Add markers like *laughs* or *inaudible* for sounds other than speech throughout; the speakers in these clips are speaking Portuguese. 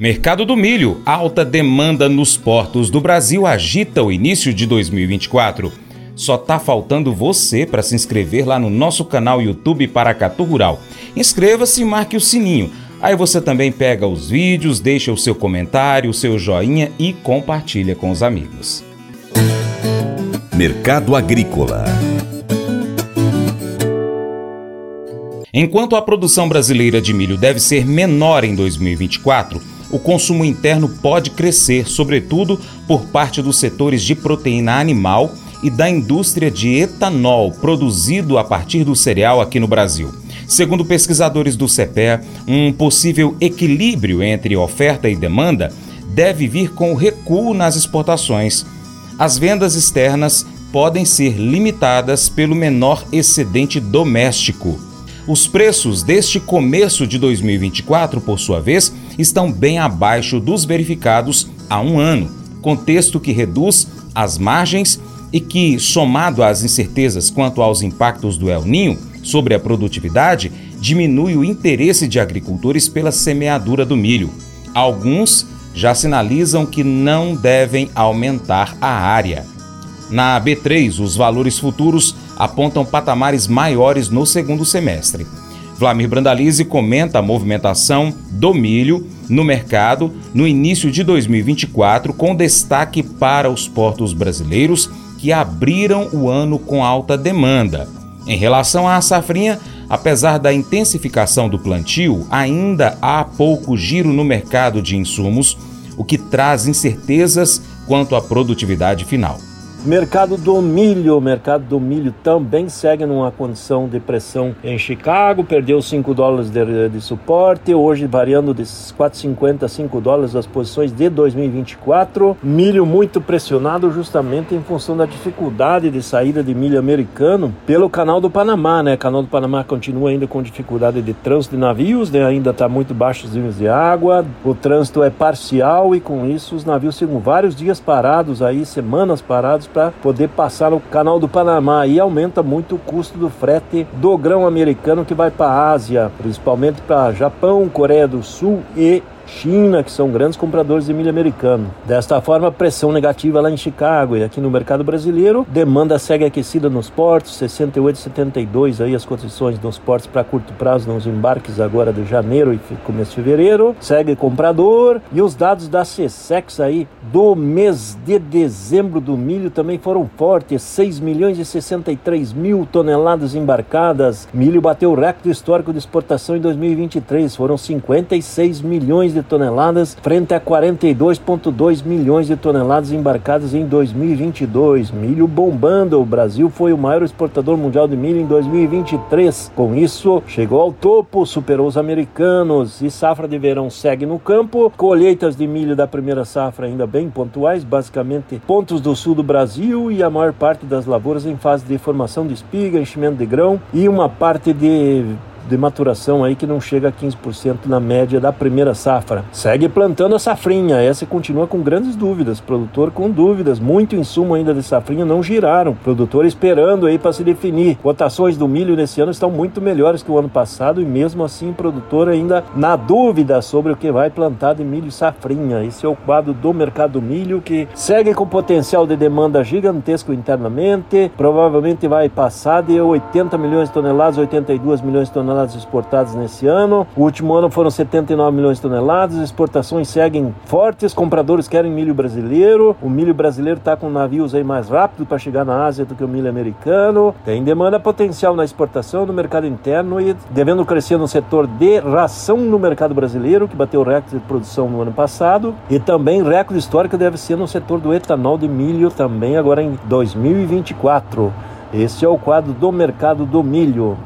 Mercado do milho. Alta demanda nos portos do Brasil agita o início de 2024. Só tá faltando você para se inscrever lá no nosso canal YouTube Paracatu Rural. Inscreva-se e marque o sininho. Aí você também pega os vídeos, deixa o seu comentário, o seu joinha e compartilha com os amigos. Mercado Agrícola Enquanto a produção brasileira de milho deve ser menor em 2024, o consumo interno pode crescer, sobretudo por parte dos setores de proteína animal e da indústria de etanol produzido a partir do cereal aqui no Brasil. Segundo pesquisadores do CEPE, um possível equilíbrio entre oferta e demanda deve vir com o recuo nas exportações. As vendas externas podem ser limitadas pelo menor excedente doméstico. Os preços deste começo de 2024, por sua vez, estão bem abaixo dos verificados há um ano, contexto que reduz as margens e que, somado às incertezas quanto aos impactos do El Ninho sobre a produtividade, diminui o interesse de agricultores pela semeadura do milho. Alguns já sinalizam que não devem aumentar a área. Na B3, os valores futuros apontam patamares maiores no segundo semestre. Vlamir Brandalize comenta a movimentação do milho no mercado no início de 2024, com destaque para os portos brasileiros que abriram o ano com alta demanda. Em relação à safrinha, apesar da intensificação do plantio, ainda há pouco giro no mercado de insumos, o que traz incertezas quanto à produtividade final. Mercado do milho, o mercado do milho também segue numa condição de pressão em Chicago, perdeu 5 dólares de, de, suporte, hoje variando de 4,50 a 5 dólares as posições de 2024. Milho muito pressionado justamente em função da dificuldade de saída de milho americano pelo canal do Panamá, né? O canal do Panamá continua ainda com dificuldade de trânsito de navios, né? ainda está muito baixo os níveis de água, o trânsito é parcial e com isso os navios ficam vários dias parados aí, semanas parados para poder passar no canal do Panamá. E aumenta muito o custo do frete do grão americano que vai para a Ásia, principalmente para Japão, Coreia do Sul e China, que são grandes compradores de milho americano. Desta forma, pressão negativa lá em Chicago e aqui no mercado brasileiro, demanda segue aquecida nos portos, 68 e 72 aí as condições dos portos para curto prazo nos embarques agora de janeiro e começo de fevereiro, segue comprador. E os dados da CSEX aí do mês de dezembro do milho também foram fortes, 6 milhões e 63 mil toneladas embarcadas, milho bateu o recorde histórico de exportação em 2023, foram 56 milhões de de toneladas, frente a 42,2 milhões de toneladas embarcadas em 2022. Milho bombando, o Brasil foi o maior exportador mundial de milho em 2023. Com isso, chegou ao topo, superou os americanos e safra de verão segue no campo. Colheitas de milho da primeira safra ainda bem pontuais, basicamente pontos do sul do Brasil e a maior parte das lavouras em fase de formação de espiga, enchimento de grão e uma parte de de maturação aí que não chega a 15% na média da primeira safra. Segue plantando a safrinha, essa continua com grandes dúvidas, produtor com dúvidas, muito insumo ainda de safrinha não giraram, produtor esperando aí para se definir. Cotações do milho nesse ano estão muito melhores que o ano passado e mesmo assim o produtor ainda na dúvida sobre o que vai plantar de milho safrinha. Esse é o quadro do mercado do milho que segue com potencial de demanda gigantesco internamente, provavelmente vai passar de 80 milhões de toneladas, 82 milhões de toneladas toneladas exportadas nesse ano. O último ano foram 79 milhões de toneladas. Exportações seguem fortes. Compradores querem milho brasileiro. O milho brasileiro está com navios aí mais rápido para chegar na Ásia do que o milho americano. Tem demanda potencial na exportação no mercado interno e devendo crescer no setor de ração no mercado brasileiro, que bateu recorde de produção no ano passado. E também recorde histórico deve ser no setor do etanol de milho também agora em 2024. Esse é o quadro do mercado do milho.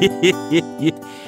Хе-хе-хе. *laughs*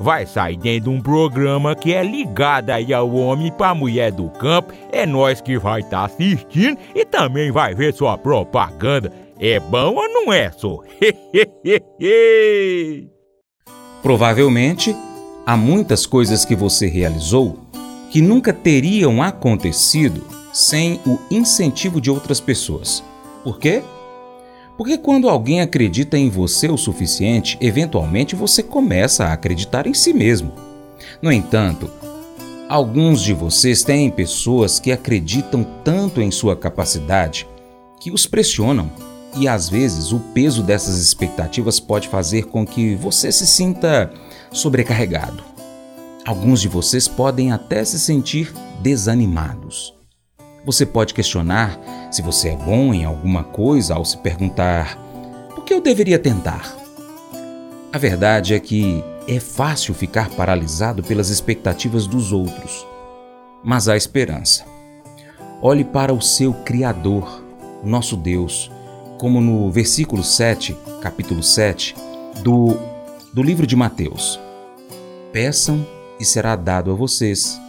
vai sair dentro de um programa que é ligado aí ao homem pra mulher do campo. É nós que vai estar tá assistindo e também vai ver sua propaganda. É bom ou não é, só? *laughs* Provavelmente, há muitas coisas que você realizou que nunca teriam acontecido sem o incentivo de outras pessoas. Por quê? Porque quando alguém acredita em você o suficiente, eventualmente você começa a acreditar em si mesmo. No entanto, alguns de vocês têm pessoas que acreditam tanto em sua capacidade que os pressionam, e às vezes o peso dessas expectativas pode fazer com que você se sinta sobrecarregado. Alguns de vocês podem até se sentir desanimados. Você pode questionar se você é bom em alguma coisa ao se perguntar: por que eu deveria tentar? A verdade é que é fácil ficar paralisado pelas expectativas dos outros, mas há esperança. Olhe para o seu Criador, nosso Deus, como no versículo 7, capítulo 7, do, do livro de Mateus. Peçam e será dado a vocês.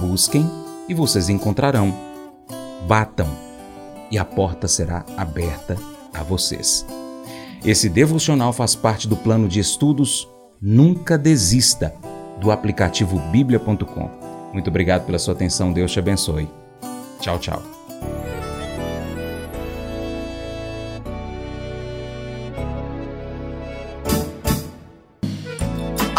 Busquem e vocês encontrarão batam e a porta será aberta a vocês. Esse devocional faz parte do plano de estudos Nunca Desista do aplicativo bíblia.com. Muito obrigado pela sua atenção, Deus te abençoe. Tchau, tchau.